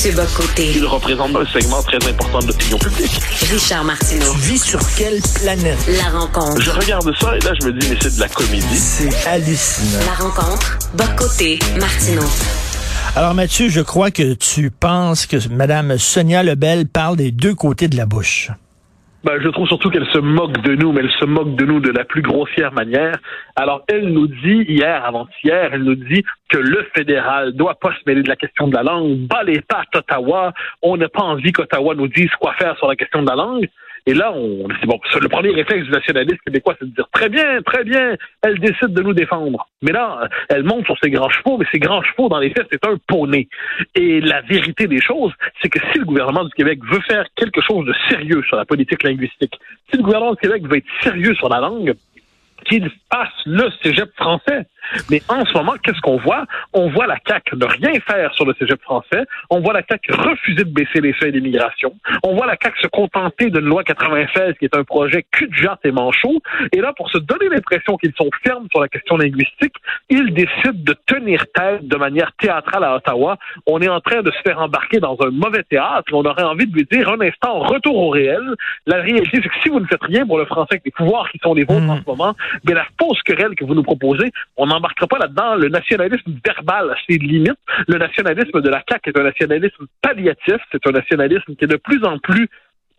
Mathieu Bocoté. Il représente un segment très important de l'opinion publique. Richard Martineau. Tu vis sur quelle planète? La rencontre. Je regarde ça et là, je me dis, mais c'est de la comédie. C'est hallucinant. La rencontre. Bocoté. Martineau. Alors Mathieu, je crois que tu penses que Mme Sonia Lebel parle des deux côtés de la bouche. Ben, je trouve surtout qu'elle se moque de nous, mais elle se moque de nous de la plus grossière manière. Alors, elle nous dit, hier, avant-hier, elle nous dit que le fédéral doit pas se mêler de la question de la langue, bas les pattes Ottawa, on n'a pas envie qu'Ottawa nous dise quoi faire sur la question de la langue. Et là, on, bon, le premier réflexe du nationaliste québécois, c'est de dire très bien, très bien, elle décide de nous défendre. Mais là, elle monte sur ses grands chevaux, mais ses grands chevaux, dans les faits, c'est un poney. Et la vérité des choses, c'est que si le gouvernement du Québec veut faire quelque chose de sérieux sur la politique linguistique, si le gouvernement du Québec veut être sérieux sur la langue, qu'il fasse le cégep français. Mais en ce moment, qu'est-ce qu'on voit? On voit la CAQ ne rien faire sur le cégep français. On voit la CAQ refuser de baisser les seuils d'immigration. On voit la CAQ se contenter d'une loi 96 qui est un projet cul de jatte et manchot. Et là, pour se donner l'impression qu'ils sont fermes sur la question linguistique, ils décident de tenir tête de manière théâtrale à Ottawa. On est en train de se faire embarquer dans un mauvais théâtre. On aurait envie de lui dire un instant, retour au réel. La réalité, c'est que si vous ne faites rien pour le français avec les pouvoirs qui sont les vôtres en ce moment, mais la fausse querelle que vous nous proposez, on n'embarquera pas là-dedans. Le nationalisme verbal a ses limites. Le nationalisme de la CAQ est un nationalisme palliatif. C'est un nationalisme qui est de plus en plus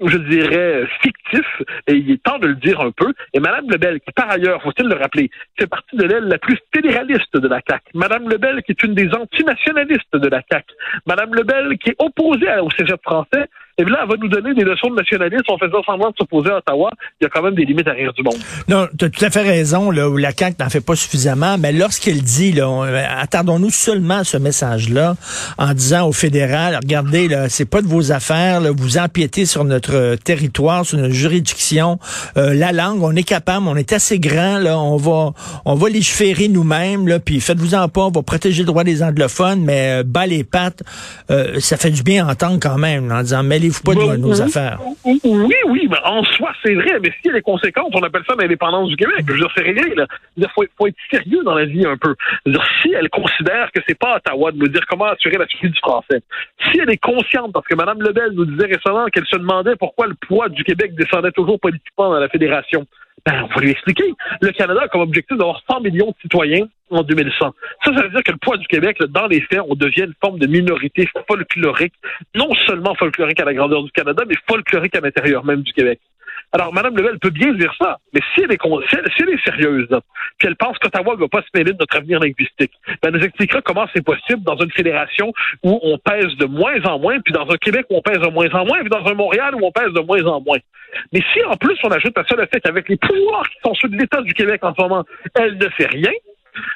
je dirais, fictif, et il est temps de le dire un peu. Et Mme Lebel, qui par ailleurs, faut-il le rappeler, fait partie de l'aile la plus fédéraliste de la CAQ. Mme Lebel, qui est une des antinationalistes de la CAQ. Mme Lebel, qui est opposée au cégep français, et là, elle va nous donner des leçons de nationalisme en faisant semblant de s'opposer à Ottawa. Il y a quand même des limites à rire du monde. Non, tu as tout à fait raison, là, où la CAQ n'en fait pas suffisamment, mais lorsqu'elle dit, euh, attardons-nous seulement à ce message-là, en disant au fédéral, regardez, là, c'est pas de vos affaires, là, vous empiétez sur notre euh, territoire, sur notre juridiction, euh, la langue, on est capable, on est assez grand, là, on va, on va légiférer nous-mêmes, là, puis faites-vous-en pas, on va protéger le droit des anglophones, mais bas les pattes, ça fait du bien à entendre quand même, en disant, mais pas de nos affaires. Oui, oui, mais en soi, c'est vrai. Mais s'il y a des conséquences, on appelle ça l'indépendance du Québec. Je veux dire, c'est réglé, là. Il faut, faut, être sérieux dans la vie un peu. dire, si elle considère que c'est pas à Ottawa de nous dire comment assurer la survie du français, si elle est consciente, parce que Mme Lebel nous disait récemment qu'elle se demandait pourquoi le poids du Québec descendait toujours politiquement dans la fédération, ben, on va lui expliquer. Le Canada a comme objectif d'avoir 100 millions de citoyens en 2100. Ça, ça veut dire que le poids du Québec, dans les faits, on devient une forme de minorité folklorique, non seulement folklorique à la grandeur du Canada, mais folklorique à l'intérieur même du Québec. Alors, Mme Lebel peut bien dire ça, mais si elle est, si elle, est sérieuse, puis elle pense qu'Ottawa ne va pas se mêler de notre avenir linguistique, ben, elle nous expliquera comment c'est possible dans une fédération où on pèse de moins en moins, puis dans un Québec où on pèse de moins en moins, puis dans un Montréal où on pèse de moins en moins. Mais si en plus on ajoute à ça le fait qu'avec les pouvoirs qui sont ceux de l'État du Québec en ce moment, elle ne fait rien,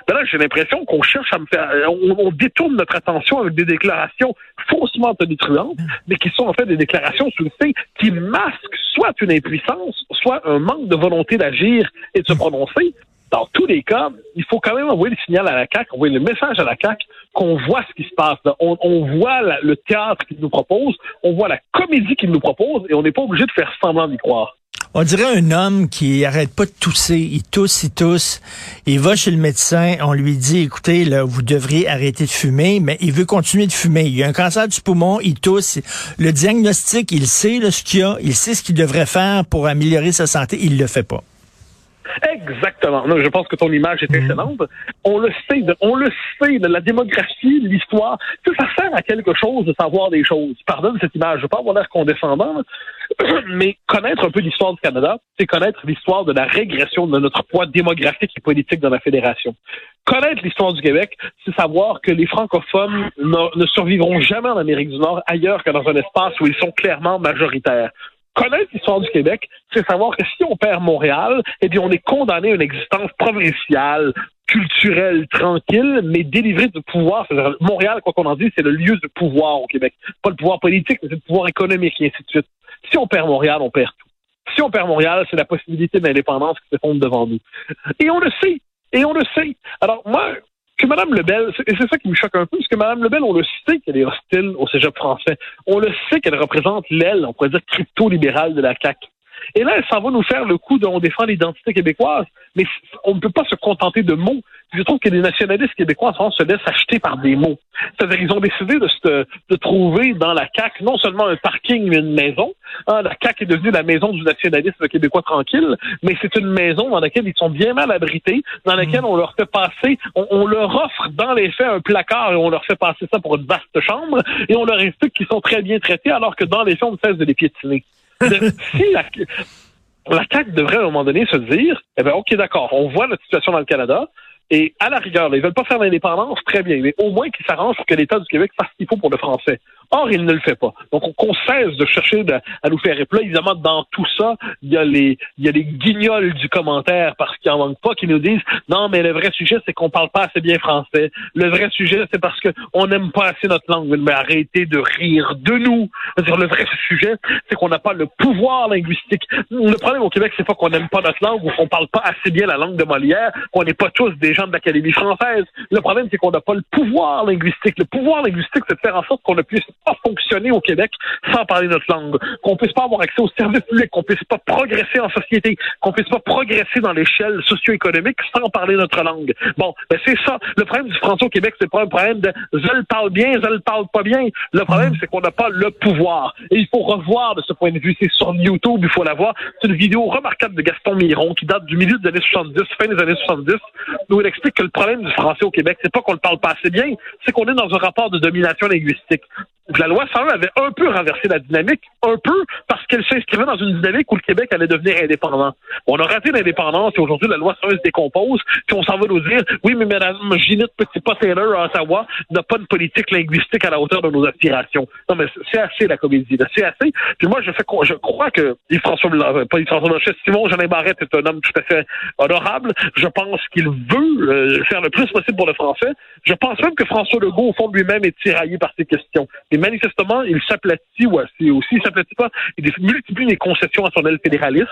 ben là, j'ai l'impression qu'on cherche à me faire, on, détourne notre attention avec des déclarations faussement tonitruantes, mais qui sont en fait des déclarations sous le fait qui masquent soit une impuissance, soit un manque de volonté d'agir et de se prononcer. Dans tous les cas, il faut quand même envoyer le signal à la CAQ, envoyer le message à la CAQ qu'on voit ce qui se passe. On, on voit le théâtre qu'il nous propose, on voit la comédie qu'il nous propose, et on n'est pas obligé de faire semblant d'y croire. On dirait un homme qui arrête pas de tousser, il tousse, il tousse, il va chez le médecin, on lui dit, écoutez, là, vous devriez arrêter de fumer, mais il veut continuer de fumer. Il a un cancer du poumon, il tousse. Le diagnostic, il sait ce qu'il a, il sait ce qu'il devrait faire pour améliorer sa santé, il le fait pas. Exactement. Non, je pense que ton image est excellente. On le sait, de- on le sait, de la démographie, l'histoire, tu sais, ça sert à quelque chose de savoir des choses. Pardonne cette image, je veux pas avoir l'air condescendant, mais connaître un peu l'histoire du Canada, c'est connaître l'histoire de la régression de notre poids démographique et politique dans la fédération. Connaître l'histoire du Québec, c'est savoir que les francophones ne, ne survivront jamais en Amérique du Nord ailleurs que dans un espace où ils sont clairement majoritaires connaître l'histoire du Québec, c'est savoir que si on perd Montréal, eh bien, on est condamné à une existence provinciale, culturelle, tranquille, mais délivrée de pouvoir. Montréal, quoi qu'on en dise, c'est le lieu de pouvoir au Québec. Pas le pouvoir politique, mais c'est le pouvoir économique et ainsi de suite. Si on perd Montréal, on perd tout. Si on perd Montréal, c'est la possibilité d'indépendance qui s'effondre devant nous. Et on le sait. Et on le sait. Alors, moi, que Mme Lebel, et c'est ça qui me choque un peu, parce que Mme Lebel, on le sait qu'elle est hostile au cégep français. On le sait qu'elle représente l'aile, on pourrait dire, crypto-libérale de la CAQ. Et là, elle s'en va nous faire le coup de on défend l'identité québécoise, mais on ne peut pas se contenter de mots. Je trouve que les nationalistes québécois en se laissent acheter par des mots. C'est-à-dire qu'ils ont décidé de, se, de trouver dans la CAQ non seulement un parking, mais une maison. Hein, la CAQ est devenue la maison du nationalisme québécois tranquille, mais c'est une maison dans laquelle ils sont bien mal abrités, dans laquelle on leur fait passer, on, on leur offre dans les faits un placard et on leur fait passer ça pour une vaste chambre, et on leur explique qu'ils sont très bien traités, alors que dans les faits, on ne cesse de les piétiner. Si la, la CAQ devrait à un moment donné se dire, eh bien, OK, d'accord, on voit notre situation dans le Canada, et à la rigueur, là, ils veulent pas faire l'indépendance, très bien, mais au moins qu'ils s'arrangent pour que l'État du Québec fasse ce qu'il faut pour le français. Or, il ne le fait pas. Donc, on, qu'on cesse de chercher à nous faire. Là, évidemment, dans tout ça, il y a les, il y a les guignols du commentaire, parce qu'il en manque pas, qui nous disent, non, mais le vrai sujet, c'est qu'on parle pas assez bien français. Le vrai sujet, c'est parce que on n'aime pas assez notre langue. Mais arrêtez de rire de nous. Le vrai sujet, c'est qu'on n'a pas le pouvoir linguistique. Le problème au Québec, c'est pas qu'on n'aime pas notre langue ou qu'on parle pas assez bien la langue de Molière, qu'on n'est pas tous des gens de l'Académie française. Le problème, c'est qu'on n'a pas le pouvoir linguistique. Le pouvoir linguistique, c'est de faire en sorte qu'on ne puisse pas fonctionner au Québec sans parler notre langue, qu'on puisse pas avoir accès aux services publics, qu'on puisse pas progresser en société, qu'on puisse pas progresser dans l'échelle socio-économique sans parler notre langue. Bon, ben c'est ça. Le problème du français au Québec, c'est pas un problème de je le parle bien, je le parle pas bien. Le problème, c'est qu'on n'a pas le pouvoir. Et il faut revoir de ce point de vue. C'est sur YouTube, il faut la voir. C'est une vidéo remarquable de Gaston Miron qui date du milieu des années 70, fin des années 70, où il explique que le problème du français au Québec, c'est pas qu'on le parle pas assez bien, c'est qu'on est dans un rapport de domination linguistique. La loi 101 avait un peu renversé la dynamique, un peu parce qu'elle s'inscrivait dans une dynamique où le Québec allait devenir indépendant. On a raté l'indépendance et aujourd'hui la loi 101 se décompose, puis on s'en va nous dire oui, mais madame Ginette Petit-Pas-Taylor à Ottawa n'a pas de politique linguistique à la hauteur de nos aspirations. Non, mais c'est assez la comédie, c'est assez. Puis moi, je fais je crois que Yves-François euh, pas Yves-François Blanchet, Simon Jeanin Barrette est un homme tout à fait honorable. Je pense qu'il veut euh, faire le plus possible pour le français. Je pense même que François Legault, au fond de lui-même, est tiraillé par ces questions. Et manifestement, il s'aplatit, ou aussi, aussi il s'aplatit pas, il multiplie les concessions à son aile fédéraliste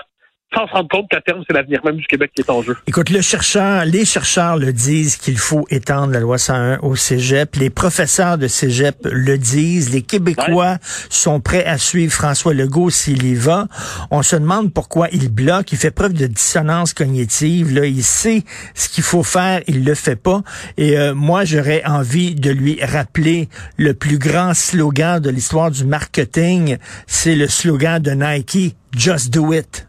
sans se rendre compte qu'à terme, c'est l'avenir même du Québec qui est en jeu. Écoute, le chercheur, les chercheurs le disent qu'il faut étendre la loi 101 au cégep. Les professeurs de cégep le disent. Les Québécois sont prêts à suivre François Legault s'il y va. On se demande pourquoi il bloque. Il fait preuve de dissonance cognitive. Là, il sait ce qu'il faut faire, il le fait pas. Et euh, moi, j'aurais envie de lui rappeler le plus grand slogan de l'histoire du marketing. C'est le slogan de Nike. Just do it.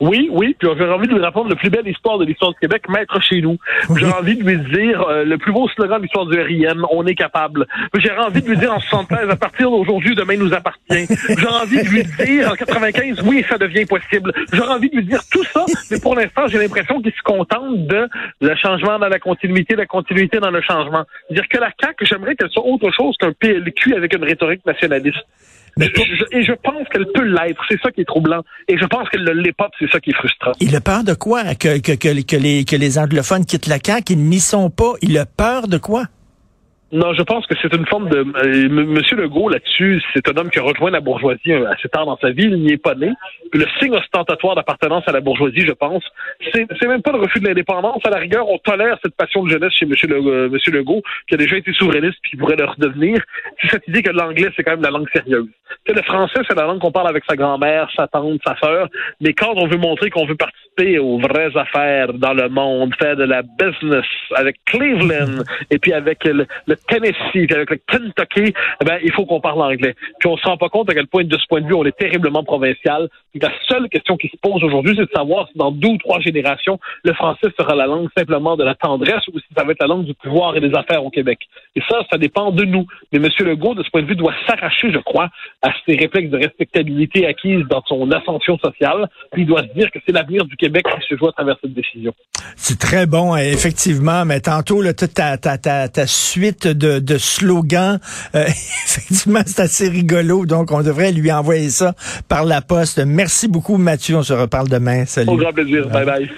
Oui, oui, puis j'aurais envie de lui répondre le plus belle histoire de l'histoire du Québec, maître chez nous. J'aurais envie de lui dire euh, le plus beau slogan de l'histoire du RIM, on est capable. J'aurais envie de lui dire en 73, à partir d'aujourd'hui, demain nous appartient. J'aurais envie de lui dire en 95, oui, ça devient possible. J'aurais envie de lui dire tout ça, mais pour l'instant, j'ai l'impression qu'il se contente de le changement dans la continuité, la continuité dans le changement. Dire que la CAQ, j'aimerais qu'elle soit autre chose qu'un PLQ avec une rhétorique nationaliste. Mais Je- je- et je pense qu'elle peut l'être. C'est ça qui est troublant. Et je pense qu'elle ne l'est pas. C'est ça qui est frustrant. Il a peur de quoi? Que, que, que, que les, que les anglophones quittent la CAQ? Ils n'y sont pas. Il a peur de quoi? Non, je pense que c'est une forme de... euh, Monsieur Legault, là-dessus, c'est un homme qui a rejoint la bourgeoisie euh, assez tard dans sa vie. Il n'y est pas né. Le signe ostentatoire d'appartenance à la bourgeoisie, je pense, c'est même pas le refus de l'indépendance. À la rigueur, on tolère cette passion de jeunesse chez Monsieur, Le- euh, Monsieur Legault, qui a déjà été souverainiste puis qui pourrait le redevenir. C'est cette idée que l'anglais, c'est quand même la langue sérieuse. Tu le français, c'est la langue qu'on parle avec sa grand-mère, sa tante, sa sœur. Mais quand on veut montrer qu'on veut participer aux vraies affaires dans le monde, faire de la business avec Cleveland et puis avec le le Tennessee, avec le Kentucky, eh ben, il faut qu'on parle anglais. Puis on se rend pas compte à quel point, de ce point de vue, on est terriblement provincial. Puis la seule question qui se pose aujourd'hui, c'est de savoir si dans deux ou trois générations, le français sera la langue simplement de la tendresse ou si ça va être la langue du pouvoir et des affaires au Québec. Et ça, ça dépend de nous. Mais M. Legault, de ce point de vue, doit s'arracher, je crois, à ses réflexes de respectabilité acquises dans son ascension sociale. Puis il doit se dire que c'est l'avenir du Québec qui se joue à travers cette décision. C'est très bon, effectivement, mais tantôt, là, toute ta, ta suite de, de slogans, euh, effectivement, c'est assez rigolo, donc on devrait lui envoyer ça par la poste. Merci beaucoup, Mathieu, on se reparle demain. Salut. Au grand plaisir, bye bye.